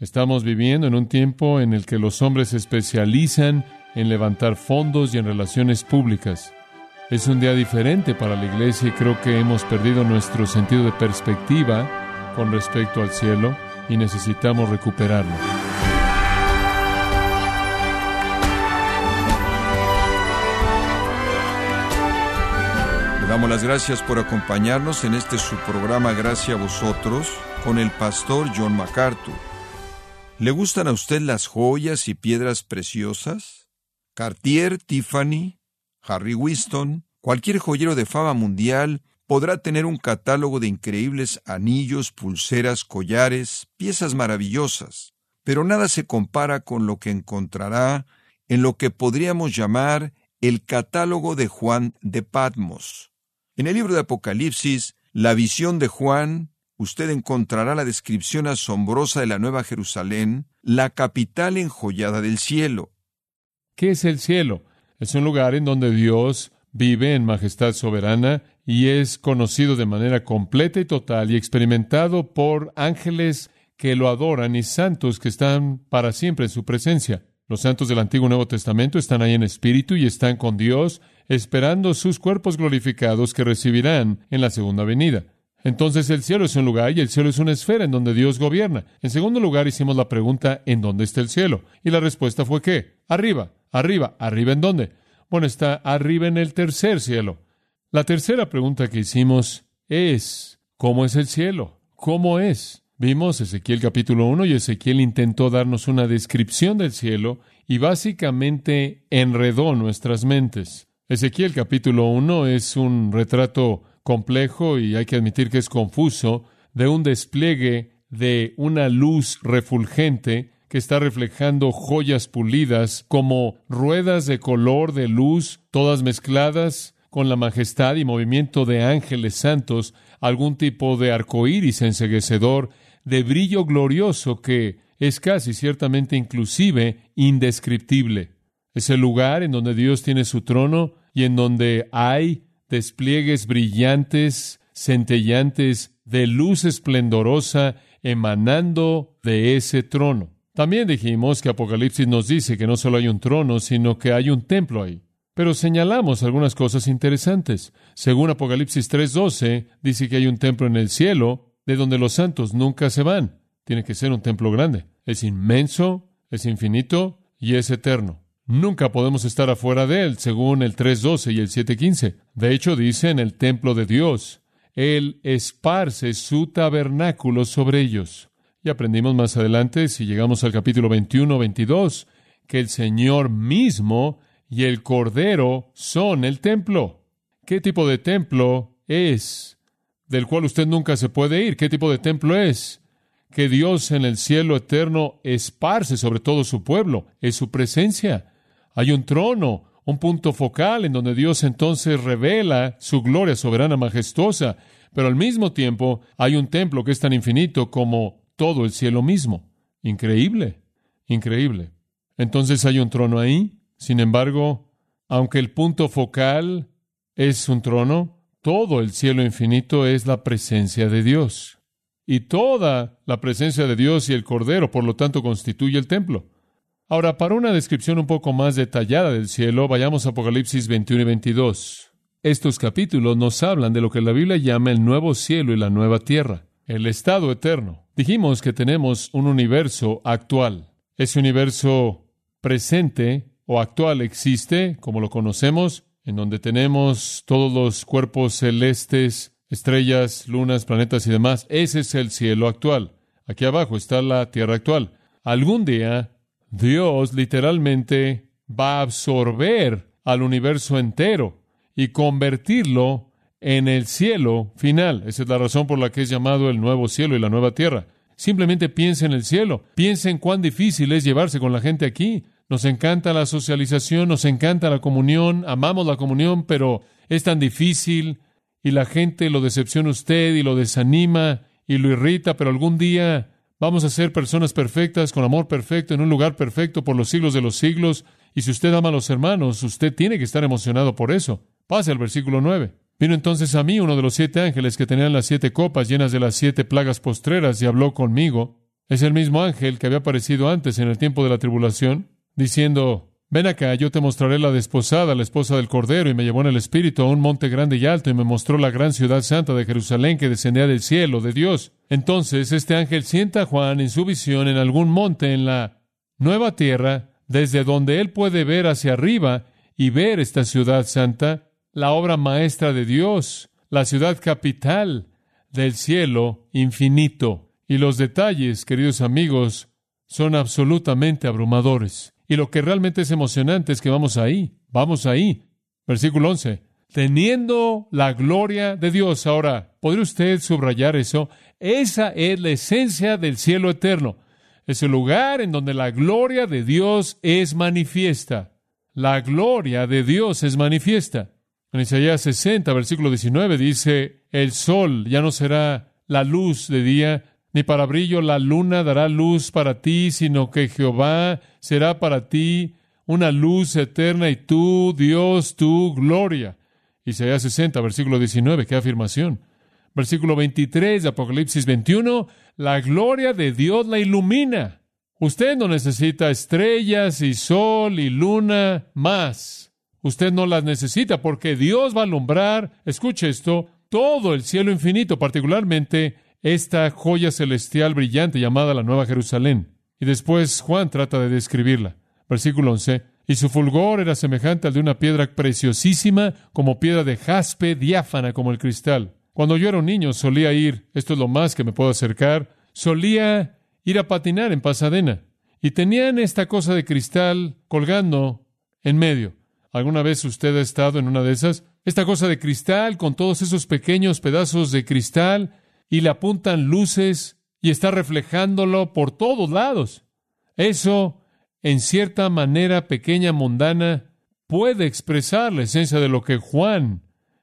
Estamos viviendo en un tiempo en el que los hombres se especializan en levantar fondos y en relaciones públicas. Es un día diferente para la iglesia y creo que hemos perdido nuestro sentido de perspectiva con respecto al cielo y necesitamos recuperarlo. Le damos las gracias por acompañarnos en este su programa Gracias a vosotros con el pastor John MacArthur. ¿Le gustan a usted las joyas y piedras preciosas? Cartier, Tiffany, Harry Winston, cualquier joyero de fama mundial podrá tener un catálogo de increíbles anillos, pulseras, collares, piezas maravillosas, pero nada se compara con lo que encontrará en lo que podríamos llamar el catálogo de Juan de Patmos. En el libro de Apocalipsis, la visión de Juan usted encontrará la descripción asombrosa de la Nueva Jerusalén, la capital enjollada del cielo. ¿Qué es el cielo? Es un lugar en donde Dios vive en majestad soberana y es conocido de manera completa y total y experimentado por ángeles que lo adoran y santos que están para siempre en su presencia. Los santos del Antiguo y Nuevo Testamento están ahí en espíritu y están con Dios, esperando sus cuerpos glorificados que recibirán en la segunda venida. Entonces el cielo es un lugar y el cielo es una esfera en donde Dios gobierna. En segundo lugar hicimos la pregunta ¿en dónde está el cielo? Y la respuesta fue ¿qué? Arriba, arriba, arriba en dónde? Bueno, está arriba en el tercer cielo. La tercera pregunta que hicimos es ¿cómo es el cielo? ¿Cómo es? Vimos Ezequiel capítulo 1 y Ezequiel intentó darnos una descripción del cielo y básicamente enredó nuestras mentes. Ezequiel capítulo 1 es un retrato complejo y hay que admitir que es confuso, de un despliegue de una luz refulgente que está reflejando joyas pulidas como ruedas de color de luz, todas mezcladas con la majestad y movimiento de ángeles santos, algún tipo de arco iris enseguecedor, de brillo glorioso que es casi ciertamente inclusive indescriptible. Es el lugar en donde Dios tiene su trono y en donde hay despliegues brillantes, centellantes, de luz esplendorosa emanando de ese trono. También dijimos que Apocalipsis nos dice que no solo hay un trono, sino que hay un templo ahí. Pero señalamos algunas cosas interesantes. Según Apocalipsis 3:12, dice que hay un templo en el cielo de donde los santos nunca se van. Tiene que ser un templo grande. Es inmenso, es infinito y es eterno. Nunca podemos estar afuera de él, según el 3.12 y el 7.15. De hecho, dice en el templo de Dios, Él esparce su tabernáculo sobre ellos. Y aprendimos más adelante, si llegamos al capítulo 21, 22, que el Señor mismo y el Cordero son el templo. ¿Qué tipo de templo es? Del cual usted nunca se puede ir. ¿Qué tipo de templo es? Que Dios en el cielo eterno esparce sobre todo su pueblo. Es su presencia. Hay un trono, un punto focal en donde Dios entonces revela su gloria soberana majestuosa, pero al mismo tiempo hay un templo que es tan infinito como todo el cielo mismo. Increíble, increíble. Entonces hay un trono ahí, sin embargo, aunque el punto focal es un trono, todo el cielo infinito es la presencia de Dios. Y toda la presencia de Dios y el Cordero, por lo tanto, constituye el templo. Ahora, para una descripción un poco más detallada del cielo, vayamos a Apocalipsis 21 y 22. Estos capítulos nos hablan de lo que la Biblia llama el nuevo cielo y la nueva tierra, el estado eterno. Dijimos que tenemos un universo actual. Ese universo presente o actual existe, como lo conocemos, en donde tenemos todos los cuerpos celestes, estrellas, lunas, planetas y demás. Ese es el cielo actual. Aquí abajo está la tierra actual. Algún día Dios literalmente va a absorber al universo entero y convertirlo en el cielo final. Esa es la razón por la que es llamado el nuevo cielo y la nueva tierra. Simplemente piensa en el cielo, piensa en cuán difícil es llevarse con la gente aquí. Nos encanta la socialización, nos encanta la comunión, amamos la comunión, pero es tan difícil y la gente lo decepciona a usted y lo desanima y lo irrita, pero algún día Vamos a ser personas perfectas, con amor perfecto, en un lugar perfecto por los siglos de los siglos. Y si usted ama a los hermanos, usted tiene que estar emocionado por eso. Pase al versículo 9. Vino entonces a mí uno de los siete ángeles que tenían las siete copas llenas de las siete plagas postreras y habló conmigo. Es el mismo ángel que había aparecido antes en el tiempo de la tribulación, diciendo, Ven acá, yo te mostraré la desposada, la esposa del Cordero, y me llevó en el Espíritu a un monte grande y alto, y me mostró la gran ciudad santa de Jerusalén que descendía del cielo, de Dios. Entonces este ángel sienta a Juan en su visión en algún monte en la nueva tierra, desde donde él puede ver hacia arriba y ver esta ciudad santa, la obra maestra de Dios, la ciudad capital del cielo infinito. Y los detalles, queridos amigos, son absolutamente abrumadores. Y lo que realmente es emocionante es que vamos ahí, vamos ahí. Versículo 11. Teniendo la gloria de Dios. Ahora, ¿podría usted subrayar eso? Esa es la esencia del cielo eterno. Es el lugar en donde la gloria de Dios es manifiesta. La gloria de Dios es manifiesta. En Isaías 60, versículo 19 dice, el sol ya no será la luz de día, ni para brillo la luna dará luz para ti, sino que Jehová será para ti una luz eterna y tú, Dios, tu gloria. Isaías 60, versículo 19, qué afirmación. Versículo 23 de Apocalipsis 21, la gloria de Dios la ilumina. Usted no necesita estrellas y sol y luna más. Usted no las necesita porque Dios va a alumbrar, escuche esto, todo el cielo infinito, particularmente esta joya celestial brillante llamada la Nueva Jerusalén. Y después Juan trata de describirla. Versículo 11. Y su fulgor era semejante al de una piedra preciosísima, como piedra de jaspe, diáfana como el cristal. Cuando yo era un niño solía ir, esto es lo más que me puedo acercar, solía ir a patinar en Pasadena. Y tenían esta cosa de cristal colgando en medio. ¿Alguna vez usted ha estado en una de esas? Esta cosa de cristal con todos esos pequeños pedazos de cristal y le apuntan luces y está reflejándolo por todos lados. Eso, en cierta manera pequeña, mundana, puede expresar la esencia de lo que Juan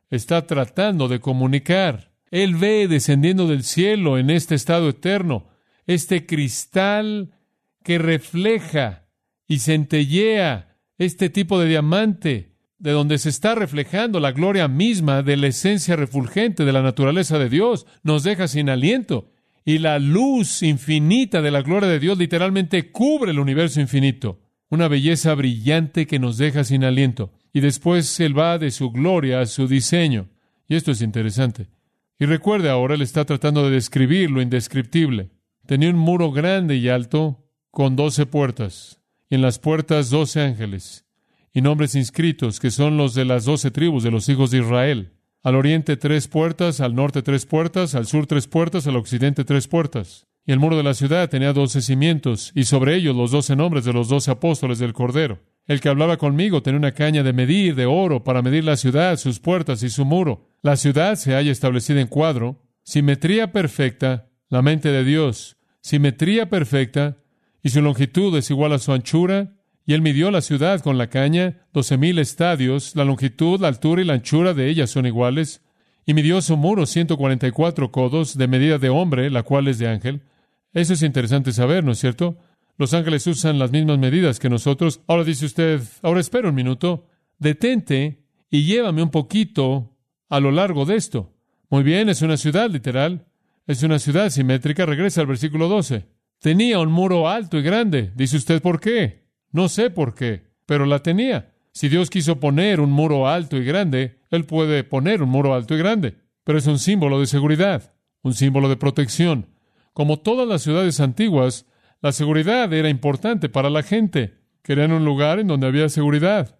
está tratando de comunicar. Él ve descendiendo del cielo en este estado eterno, este cristal que refleja y centellea este tipo de diamante, de donde se está reflejando la gloria misma de la esencia refulgente de la naturaleza de Dios, nos deja sin aliento. Y la luz infinita de la gloria de Dios literalmente cubre el universo infinito. Una belleza brillante que nos deja sin aliento. Y después Él va de su gloria a su diseño. Y esto es interesante. Y recuerde ahora, Él está tratando de describir lo indescriptible. Tenía un muro grande y alto con doce puertas. Y en las puertas doce ángeles y nombres inscritos, que son los de las doce tribus de los hijos de Israel. Al oriente tres puertas, al norte tres puertas, al sur tres puertas, al occidente tres puertas. Y el muro de la ciudad tenía doce cimientos, y sobre ellos los doce nombres de los doce apóstoles del Cordero. El que hablaba conmigo tenía una caña de medir de oro para medir la ciudad, sus puertas y su muro. La ciudad se halla establecida en cuadro, simetría perfecta, la mente de Dios, simetría perfecta, y su longitud es igual a su anchura, y él midió la ciudad con la caña, doce mil estadios, la longitud, la altura y la anchura de ellas son iguales, y midió su muro ciento cuarenta y cuatro codos de medida de hombre, la cual es de ángel. Eso es interesante saber, ¿no es cierto? Los ángeles usan las mismas medidas que nosotros. Ahora dice usted, ahora espera un minuto, detente y llévame un poquito a lo largo de esto. Muy bien, es una ciudad literal, es una ciudad simétrica. Regresa al versículo 12. Tenía un muro alto y grande. Dice usted, ¿por qué? No sé por qué, pero la tenía. Si Dios quiso poner un muro alto y grande, Él puede poner un muro alto y grande, pero es un símbolo de seguridad, un símbolo de protección. Como todas las ciudades antiguas, la seguridad era importante para la gente. Querían un lugar en donde había seguridad.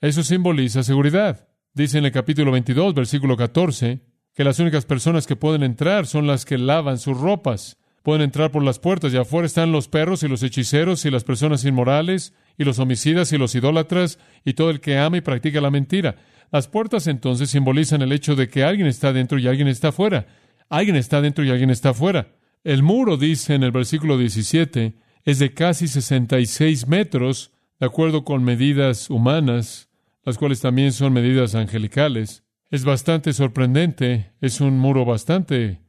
Eso simboliza seguridad. Dice en el capítulo 22, versículo 14, que las únicas personas que pueden entrar son las que lavan sus ropas pueden entrar por las puertas y afuera están los perros y los hechiceros y las personas inmorales y los homicidas y los idólatras y todo el que ama y practica la mentira. Las puertas entonces simbolizan el hecho de que alguien está dentro y alguien está fuera. Alguien está dentro y alguien está fuera. El muro, dice en el versículo 17, es de casi 66 metros, de acuerdo con medidas humanas, las cuales también son medidas angelicales. Es bastante sorprendente, es un muro bastante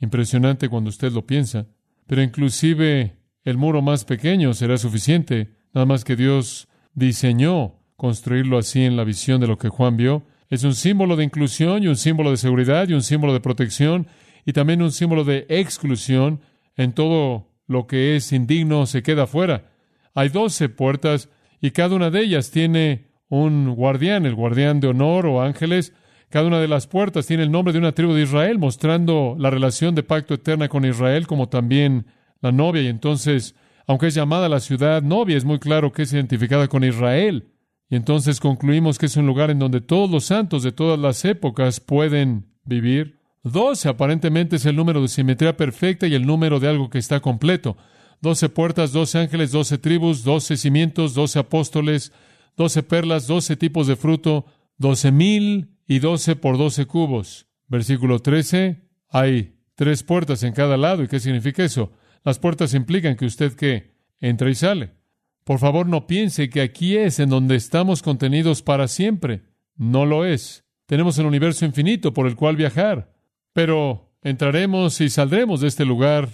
Impresionante cuando usted lo piensa. Pero inclusive el muro más pequeño será suficiente, nada más que Dios diseñó construirlo así en la visión de lo que Juan vio. Es un símbolo de inclusión y un símbolo de seguridad y un símbolo de protección y también un símbolo de exclusión en todo lo que es indigno se queda fuera. Hay doce puertas y cada una de ellas tiene un guardián, el guardián de honor o ángeles. Cada una de las puertas tiene el nombre de una tribu de Israel, mostrando la relación de pacto eterna con Israel, como también la novia. Y entonces, aunque es llamada la ciudad novia, es muy claro que es identificada con Israel. Y entonces concluimos que es un lugar en donde todos los santos de todas las épocas pueden vivir. Doce aparentemente es el número de simetría perfecta y el número de algo que está completo. Doce puertas, doce ángeles, doce tribus, doce cimientos, doce apóstoles, doce perlas, doce tipos de fruto, doce mil y doce por doce cubos. Versículo trece. Hay tres puertas en cada lado. ¿Y qué significa eso? Las puertas implican que usted que entra y sale. Por favor, no piense que aquí es en donde estamos contenidos para siempre. No lo es. Tenemos el universo infinito por el cual viajar. Pero entraremos y saldremos de este lugar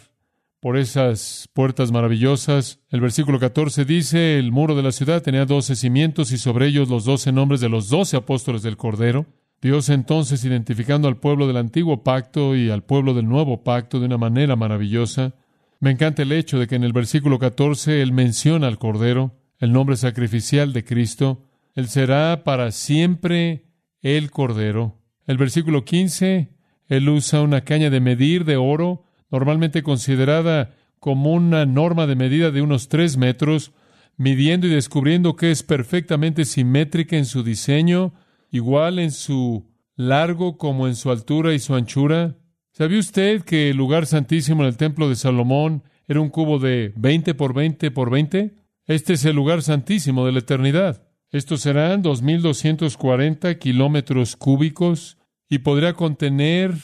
por esas puertas maravillosas. El versículo 14 dice, el muro de la ciudad tenía doce cimientos y sobre ellos los doce nombres de los doce apóstoles del Cordero. Dios entonces identificando al pueblo del antiguo pacto y al pueblo del nuevo pacto de una manera maravillosa. Me encanta el hecho de que en el versículo 14 Él menciona al Cordero, el nombre sacrificial de Cristo. Él será para siempre el Cordero. El versículo 15, Él usa una caña de medir de oro normalmente considerada como una norma de medida de unos tres metros, midiendo y descubriendo que es perfectamente simétrica en su diseño, igual en su largo como en su altura y su anchura. ¿Sabía usted que el lugar santísimo en el templo de Salomón era un cubo de 20 por 20 por 20? Este es el lugar santísimo de la eternidad. Estos serán 2.240 kilómetros cúbicos y podría contener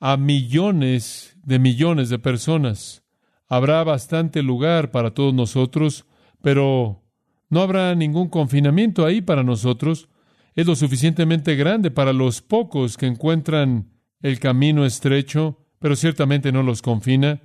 a millones de millones de personas. Habrá bastante lugar para todos nosotros, pero no habrá ningún confinamiento ahí para nosotros. Es lo suficientemente grande para los pocos que encuentran el camino estrecho, pero ciertamente no los confina.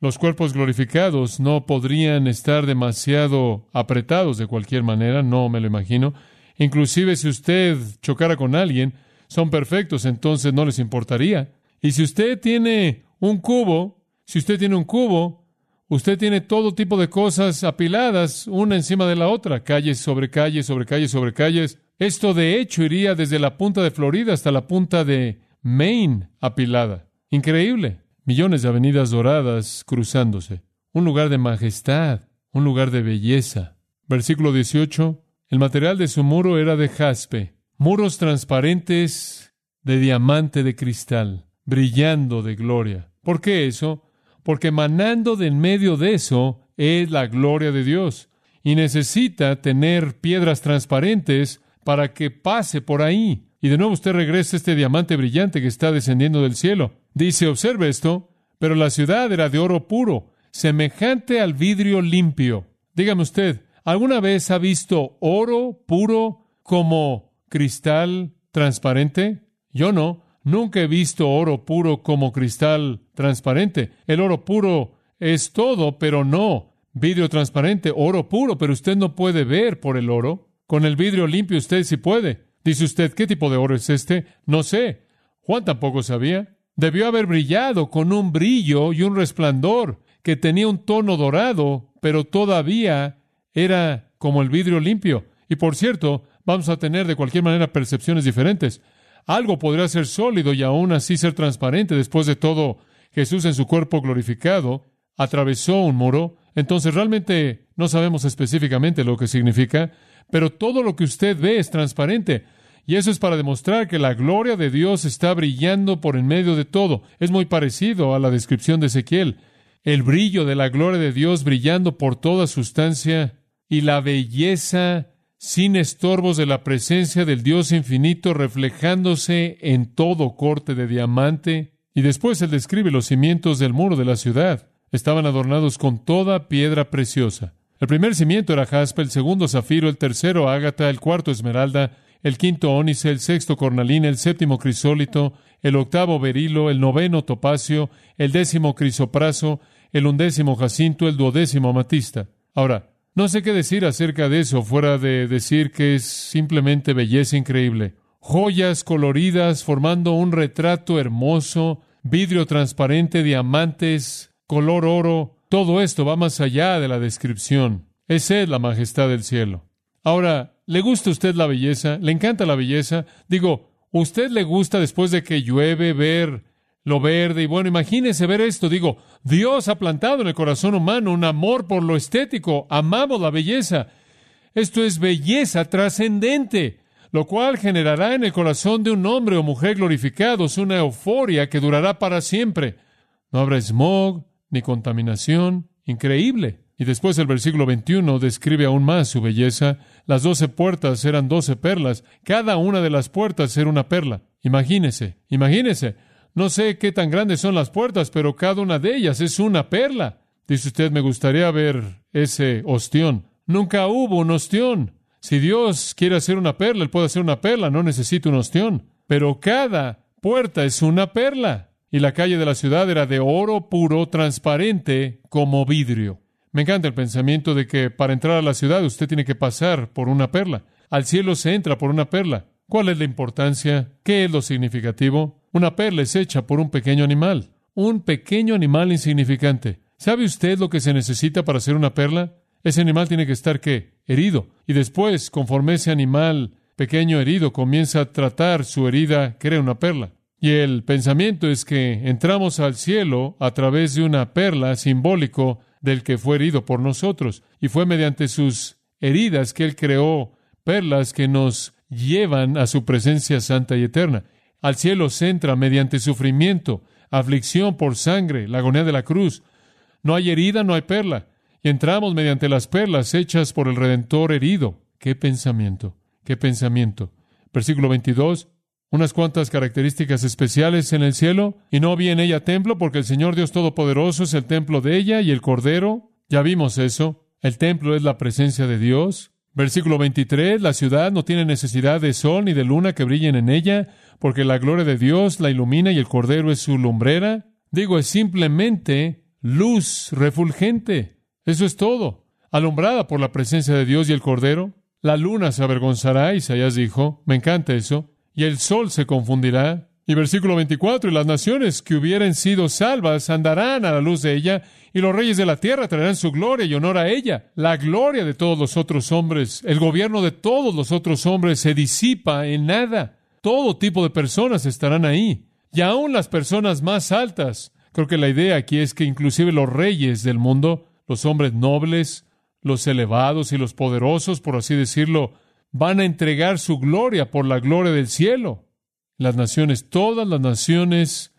Los cuerpos glorificados no podrían estar demasiado apretados de cualquier manera, no me lo imagino. Inclusive si usted chocara con alguien, son perfectos, entonces no les importaría. Y si usted tiene un cubo, si usted tiene un cubo, usted tiene todo tipo de cosas apiladas una encima de la otra, calles sobre calles, sobre calles, sobre calles. Esto de hecho iría desde la punta de Florida hasta la punta de Maine apilada. Increíble. Millones de avenidas doradas cruzándose. Un lugar de majestad, un lugar de belleza. Versículo 18. El material de su muro era de jaspe, muros transparentes de diamante de cristal brillando de gloria. ¿Por qué eso? Porque emanando de en medio de eso es la gloria de Dios. Y necesita tener piedras transparentes para que pase por ahí. Y de nuevo usted regresa este diamante brillante que está descendiendo del cielo. Dice, observe esto, pero la ciudad era de oro puro, semejante al vidrio limpio. Dígame usted, ¿alguna vez ha visto oro puro como cristal transparente? Yo no. Nunca he visto oro puro como cristal transparente. El oro puro es todo, pero no vidrio transparente, oro puro, pero usted no puede ver por el oro. Con el vidrio limpio usted sí puede. Dice usted, ¿qué tipo de oro es este? No sé. Juan tampoco sabía. Debió haber brillado con un brillo y un resplandor que tenía un tono dorado, pero todavía era como el vidrio limpio. Y por cierto, vamos a tener de cualquier manera percepciones diferentes. Algo podría ser sólido y aún así ser transparente. Después de todo, Jesús en su cuerpo glorificado atravesó un muro. Entonces realmente no sabemos específicamente lo que significa, pero todo lo que usted ve es transparente. Y eso es para demostrar que la gloria de Dios está brillando por en medio de todo. Es muy parecido a la descripción de Ezequiel. El brillo de la gloria de Dios brillando por toda sustancia y la belleza sin estorbos de la presencia del Dios infinito reflejándose en todo corte de diamante. Y después él describe los cimientos del muro de la ciudad. Estaban adornados con toda piedra preciosa. El primer cimiento era jaspe, el segundo zafiro, el tercero ágata, el cuarto esmeralda, el quinto ónice, el sexto cornalina, el séptimo crisólito, el octavo berilo, el noveno topacio, el décimo crisopraso, el undécimo jacinto, el duodécimo amatista. Ahora, no sé qué decir acerca de eso, fuera de decir que es simplemente belleza increíble. Joyas coloridas formando un retrato hermoso, vidrio transparente, diamantes, color oro, Todo esto va más allá de la descripción. Esa es la majestad del cielo. Ahora, ¿le gusta a usted la belleza? ¿Le encanta la belleza? Digo, ¿usted le gusta después de que llueve ver lo verde? Y bueno, imagínese ver esto. Digo, Dios ha plantado en el corazón humano un amor por lo estético. Amamos la belleza. Esto es belleza trascendente, lo cual generará en el corazón de un hombre o mujer glorificados una euforia que durará para siempre. No habrá smog ni contaminación. Increíble. Y después el versículo 21 describe aún más su belleza. Las doce puertas eran doce perlas. Cada una de las puertas era una perla. Imagínese, imagínese. No sé qué tan grandes son las puertas, pero cada una de ellas es una perla. Dice usted, me gustaría ver ese ostión. Nunca hubo un ostión. Si Dios quiere hacer una perla, Él puede hacer una perla, no necesita un ostión. Pero cada puerta es una perla. Y la calle de la ciudad era de oro puro, transparente, como vidrio. Me encanta el pensamiento de que para entrar a la ciudad usted tiene que pasar por una perla. Al cielo se entra por una perla. ¿Cuál es la importancia? ¿Qué es lo significativo? Una perla es hecha por un pequeño animal. Un pequeño animal insignificante. ¿Sabe usted lo que se necesita para hacer una perla? Ese animal tiene que estar qué? Herido. Y después, conforme ese animal pequeño herido comienza a tratar su herida, crea una perla. Y el pensamiento es que entramos al cielo a través de una perla simbólico del que fue herido por nosotros. Y fue mediante sus heridas que Él creó perlas que nos llevan a su presencia santa y eterna. Al cielo se entra mediante sufrimiento, aflicción por sangre, la agonía de la cruz. No hay herida, no hay perla y entramos mediante las perlas hechas por el Redentor herido. ¡Qué pensamiento! ¡Qué pensamiento! Versículo 22. Unas cuantas características especiales en el cielo, y no vi en ella templo, porque el Señor Dios Todopoderoso es el templo de ella y el Cordero. Ya vimos eso. El templo es la presencia de Dios. Versículo 23. La ciudad no tiene necesidad de sol ni de luna que brillen en ella, porque la gloria de Dios la ilumina y el Cordero es su lumbrera. Digo, es simplemente luz refulgente. Eso es todo. Alumbrada por la presencia de Dios y el Cordero, la luna se avergonzará, Isaías dijo, me encanta eso, y el sol se confundirá. Y versículo 24, y las naciones que hubieren sido salvas andarán a la luz de ella, y los reyes de la tierra traerán su gloria y honor a ella. La gloria de todos los otros hombres, el gobierno de todos los otros hombres se disipa en nada. Todo tipo de personas estarán ahí, y aún las personas más altas. Creo que la idea aquí es que inclusive los reyes del mundo los hombres nobles, los elevados y los poderosos, por así decirlo, van a entregar su gloria por la gloria del cielo. Las naciones, todas las naciones,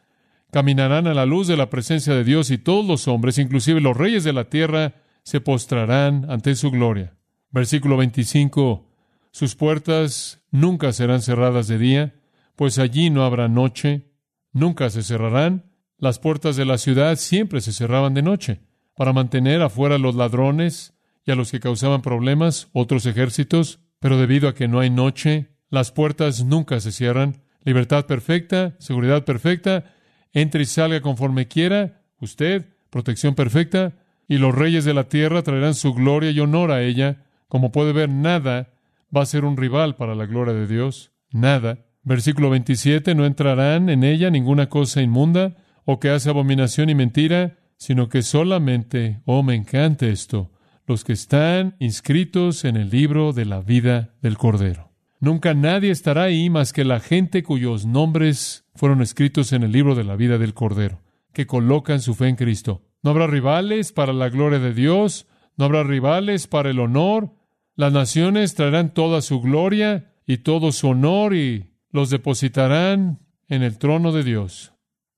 caminarán a la luz de la presencia de Dios y todos los hombres, inclusive los reyes de la tierra, se postrarán ante su gloria. Versículo 25. Sus puertas nunca serán cerradas de día, pues allí no habrá noche, nunca se cerrarán. Las puertas de la ciudad siempre se cerraban de noche para mantener afuera a los ladrones y a los que causaban problemas, otros ejércitos, pero debido a que no hay noche, las puertas nunca se cierran. Libertad perfecta, seguridad perfecta, entre y salga conforme quiera, usted, protección perfecta, y los reyes de la tierra traerán su gloria y honor a ella. Como puede ver, nada va a ser un rival para la gloria de Dios. Nada. Versículo 27, no entrarán en ella ninguna cosa inmunda, o que hace abominación y mentira, sino que solamente, oh, me encanta esto, los que están inscritos en el libro de la vida del Cordero. Nunca nadie estará ahí más que la gente cuyos nombres fueron escritos en el libro de la vida del Cordero, que colocan su fe en Cristo. No habrá rivales para la gloria de Dios, no habrá rivales para el honor. Las naciones traerán toda su gloria y todo su honor y los depositarán en el trono de Dios.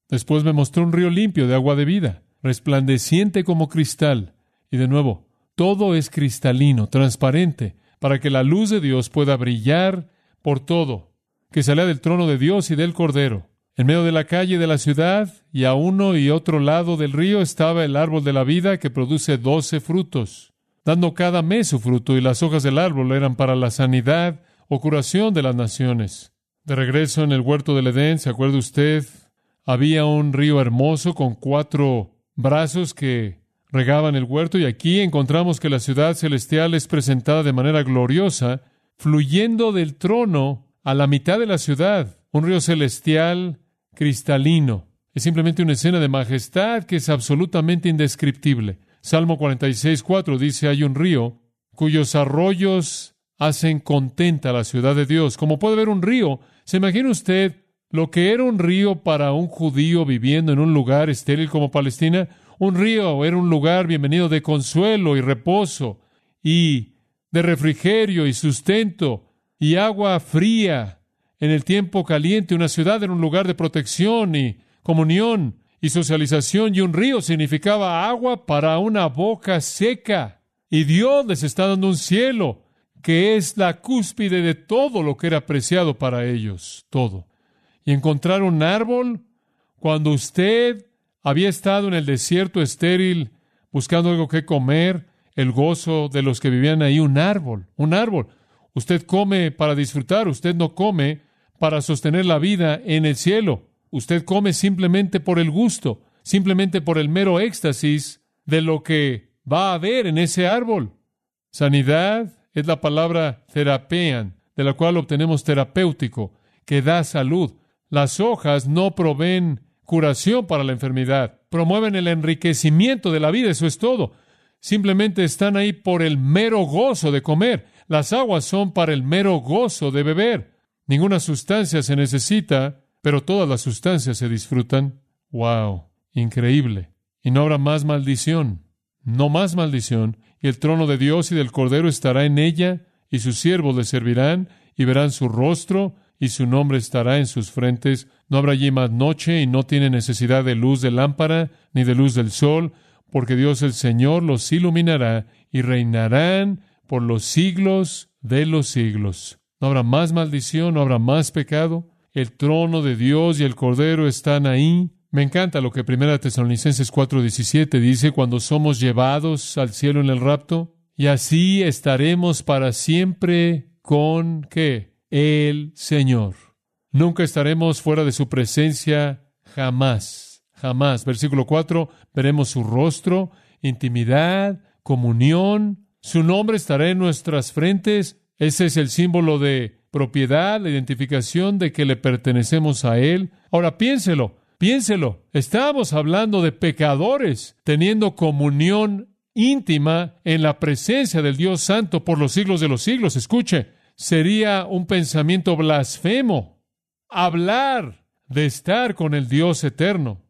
Después me mostró un río limpio de agua de vida resplandeciente como cristal. Y de nuevo, todo es cristalino, transparente, para que la luz de Dios pueda brillar por todo, que salga del trono de Dios y del Cordero. En medio de la calle de la ciudad y a uno y otro lado del río estaba el árbol de la vida que produce doce frutos, dando cada mes su fruto, y las hojas del árbol eran para la sanidad o curación de las naciones. De regreso en el huerto del Edén, ¿se acuerda usted? Había un río hermoso con cuatro brazos que regaban el huerto y aquí encontramos que la ciudad celestial es presentada de manera gloriosa, fluyendo del trono a la mitad de la ciudad, un río celestial cristalino. Es simplemente una escena de majestad que es absolutamente indescriptible. Salmo 46, 4 dice, hay un río cuyos arroyos hacen contenta la ciudad de Dios. Como puede ver un río, ¿se imagina usted lo que era un río para un judío viviendo en un lugar estéril como Palestina? Un río era un lugar bienvenido de consuelo y reposo y de refrigerio y sustento y agua fría en el tiempo caliente. Una ciudad era un lugar de protección y comunión y socialización y un río significaba agua para una boca seca. Y Dios les está dando un cielo que es la cúspide de todo lo que era apreciado para ellos, todo. Y encontrar un árbol cuando usted había estado en el desierto estéril buscando algo que comer, el gozo de los que vivían ahí, un árbol, un árbol. Usted come para disfrutar, usted no come para sostener la vida en el cielo. Usted come simplemente por el gusto, simplemente por el mero éxtasis de lo que va a haber en ese árbol. Sanidad es la palabra terapean, de la cual obtenemos terapéutico, que da salud. Las hojas no proveen curación para la enfermedad, promueven el enriquecimiento de la vida, eso es todo. Simplemente están ahí por el mero gozo de comer. Las aguas son para el mero gozo de beber. Ninguna sustancia se necesita pero todas las sustancias se disfrutan. ¡Wow! Increíble. Y no habrá más maldición. No más maldición. Y el trono de Dios y del Cordero estará en ella, y sus siervos le servirán, y verán su rostro, y su nombre estará en sus frentes. No habrá allí más noche, y no tiene necesidad de luz de lámpara, ni de luz del sol, porque Dios el Señor los iluminará, y reinarán por los siglos de los siglos. No habrá más maldición, no habrá más pecado, el trono de Dios y el Cordero están ahí. Me encanta lo que 1 Tesalonicenses 4:17 dice, cuando somos llevados al cielo en el rapto, y así estaremos para siempre con qué? El Señor. Nunca estaremos fuera de su presencia, jamás, jamás. Versículo 4, veremos su rostro, intimidad, comunión, su nombre estará en nuestras frentes. Ese es el símbolo de propiedad, la identificación de que le pertenecemos a Él. Ahora piénselo, piénselo. Estamos hablando de pecadores teniendo comunión íntima en la presencia del Dios Santo por los siglos de los siglos. Escuche, sería un pensamiento blasfemo hablar de estar con el Dios eterno.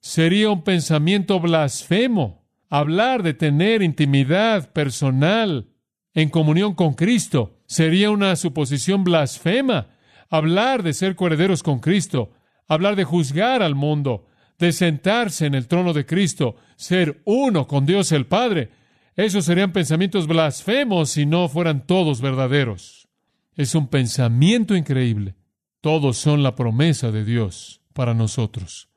Sería un pensamiento blasfemo hablar de tener intimidad personal en comunión con Cristo. Sería una suposición blasfema hablar de ser coherederos con Cristo, hablar de juzgar al mundo, de sentarse en el trono de Cristo, ser uno con Dios el Padre. Esos serían pensamientos blasfemos si no fueran todos verdaderos. Es un pensamiento increíble. Todos son la promesa de Dios para nosotros.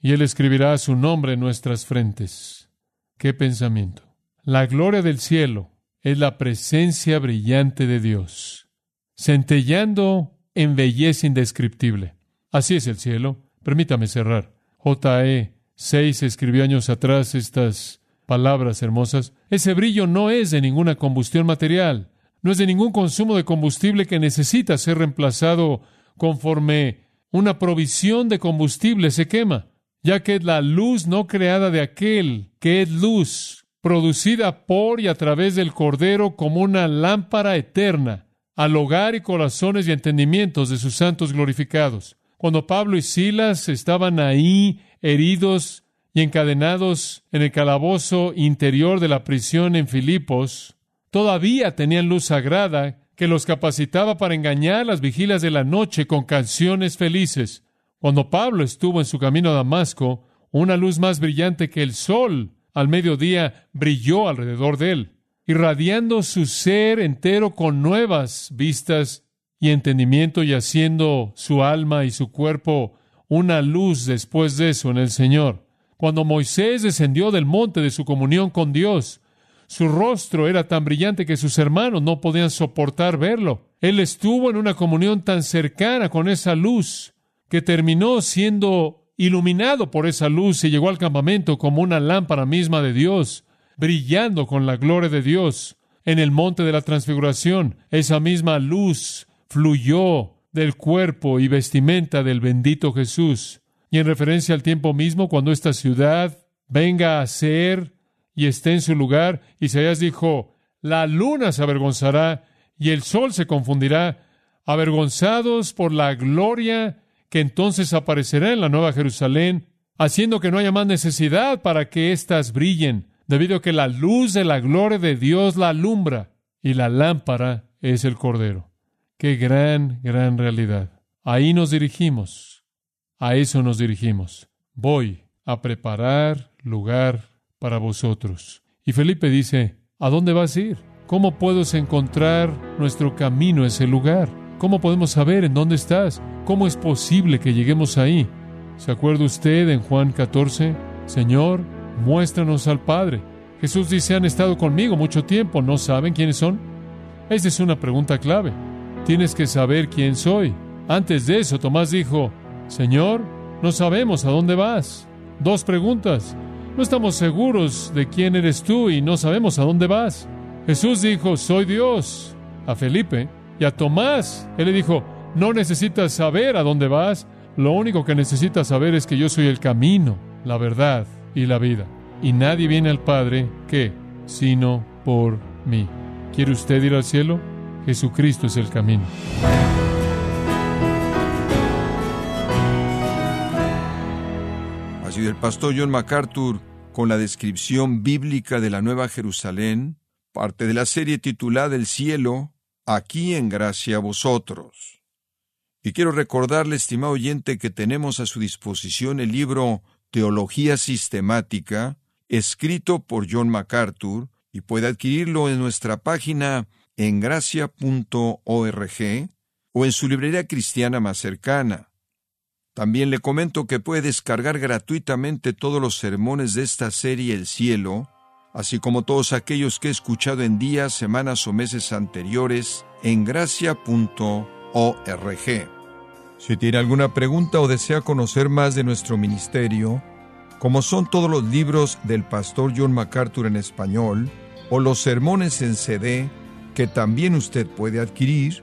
Y Él escribirá su nombre en nuestras frentes. ¡Qué pensamiento! La gloria del cielo es la presencia brillante de Dios, centellando en belleza indescriptible. Así es el cielo. Permítame cerrar. J.E. 6 escribió años atrás estas palabras hermosas. Ese brillo no es de ninguna combustión material, no es de ningún consumo de combustible que necesita ser reemplazado conforme una provisión de combustible se quema, ya que es la luz no creada de aquel que es luz producida por y a través del Cordero como una lámpara eterna al hogar y corazones y entendimientos de sus santos glorificados. Cuando Pablo y Silas estaban ahí heridos y encadenados en el calabozo interior de la prisión en Filipos, todavía tenían luz sagrada que los capacitaba para engañar las vigilas de la noche con canciones felices. Cuando Pablo estuvo en su camino a Damasco, una luz más brillante que el sol al mediodía brilló alrededor de él, irradiando su ser entero con nuevas vistas y entendimiento y haciendo su alma y su cuerpo una luz después de eso en el Señor. Cuando Moisés descendió del monte de su comunión con Dios, su rostro era tan brillante que sus hermanos no podían soportar verlo. Él estuvo en una comunión tan cercana con esa luz que terminó siendo iluminado por esa luz, y llegó al campamento como una lámpara misma de Dios, brillando con la gloria de Dios. En el monte de la transfiguración, esa misma luz fluyó del cuerpo y vestimenta del bendito Jesús. Y en referencia al tiempo mismo, cuando esta ciudad venga a ser y esté en su lugar. Isaías dijo, la luna se avergonzará y el sol se confundirá, avergonzados por la gloria que entonces aparecerá en la nueva Jerusalén, haciendo que no haya más necesidad para que éstas brillen, debido a que la luz de la gloria de Dios la alumbra y la lámpara es el Cordero. Qué gran, gran realidad. Ahí nos dirigimos. A eso nos dirigimos. Voy a preparar lugar para vosotros. Y Felipe dice, ¿a dónde vas a ir? ¿Cómo puedes encontrar nuestro camino a ese lugar? ¿Cómo podemos saber en dónde estás? ¿Cómo es posible que lleguemos ahí? ¿Se acuerda usted en Juan 14? Señor, muéstranos al Padre. Jesús dice, han estado conmigo mucho tiempo, ¿no saben quiénes son? Esa es una pregunta clave. Tienes que saber quién soy. Antes de eso, Tomás dijo, Señor, no sabemos a dónde vas. Dos preguntas. No estamos seguros de quién eres tú y no sabemos a dónde vas. Jesús dijo, soy Dios. A Felipe y a Tomás, él le dijo, no necesitas saber a dónde vas, lo único que necesitas saber es que yo soy el camino, la verdad y la vida. Y nadie viene al Padre, ¿qué? Sino por mí. ¿Quiere usted ir al cielo? Jesucristo es el camino. Ha sido el pastor John MacArthur con la descripción bíblica de la Nueva Jerusalén, parte de la serie titulada El cielo, aquí en gracia a vosotros. Y quiero recordarle, estimado oyente, que tenemos a su disposición el libro Teología Sistemática, escrito por John MacArthur, y puede adquirirlo en nuestra página en gracia.org o en su librería cristiana más cercana. También le comento que puede descargar gratuitamente todos los sermones de esta serie El Cielo, así como todos aquellos que he escuchado en días, semanas o meses anteriores en gracia.org. Si tiene alguna pregunta o desea conocer más de nuestro ministerio, como son todos los libros del pastor John MacArthur en español, o los sermones en CD que también usted puede adquirir,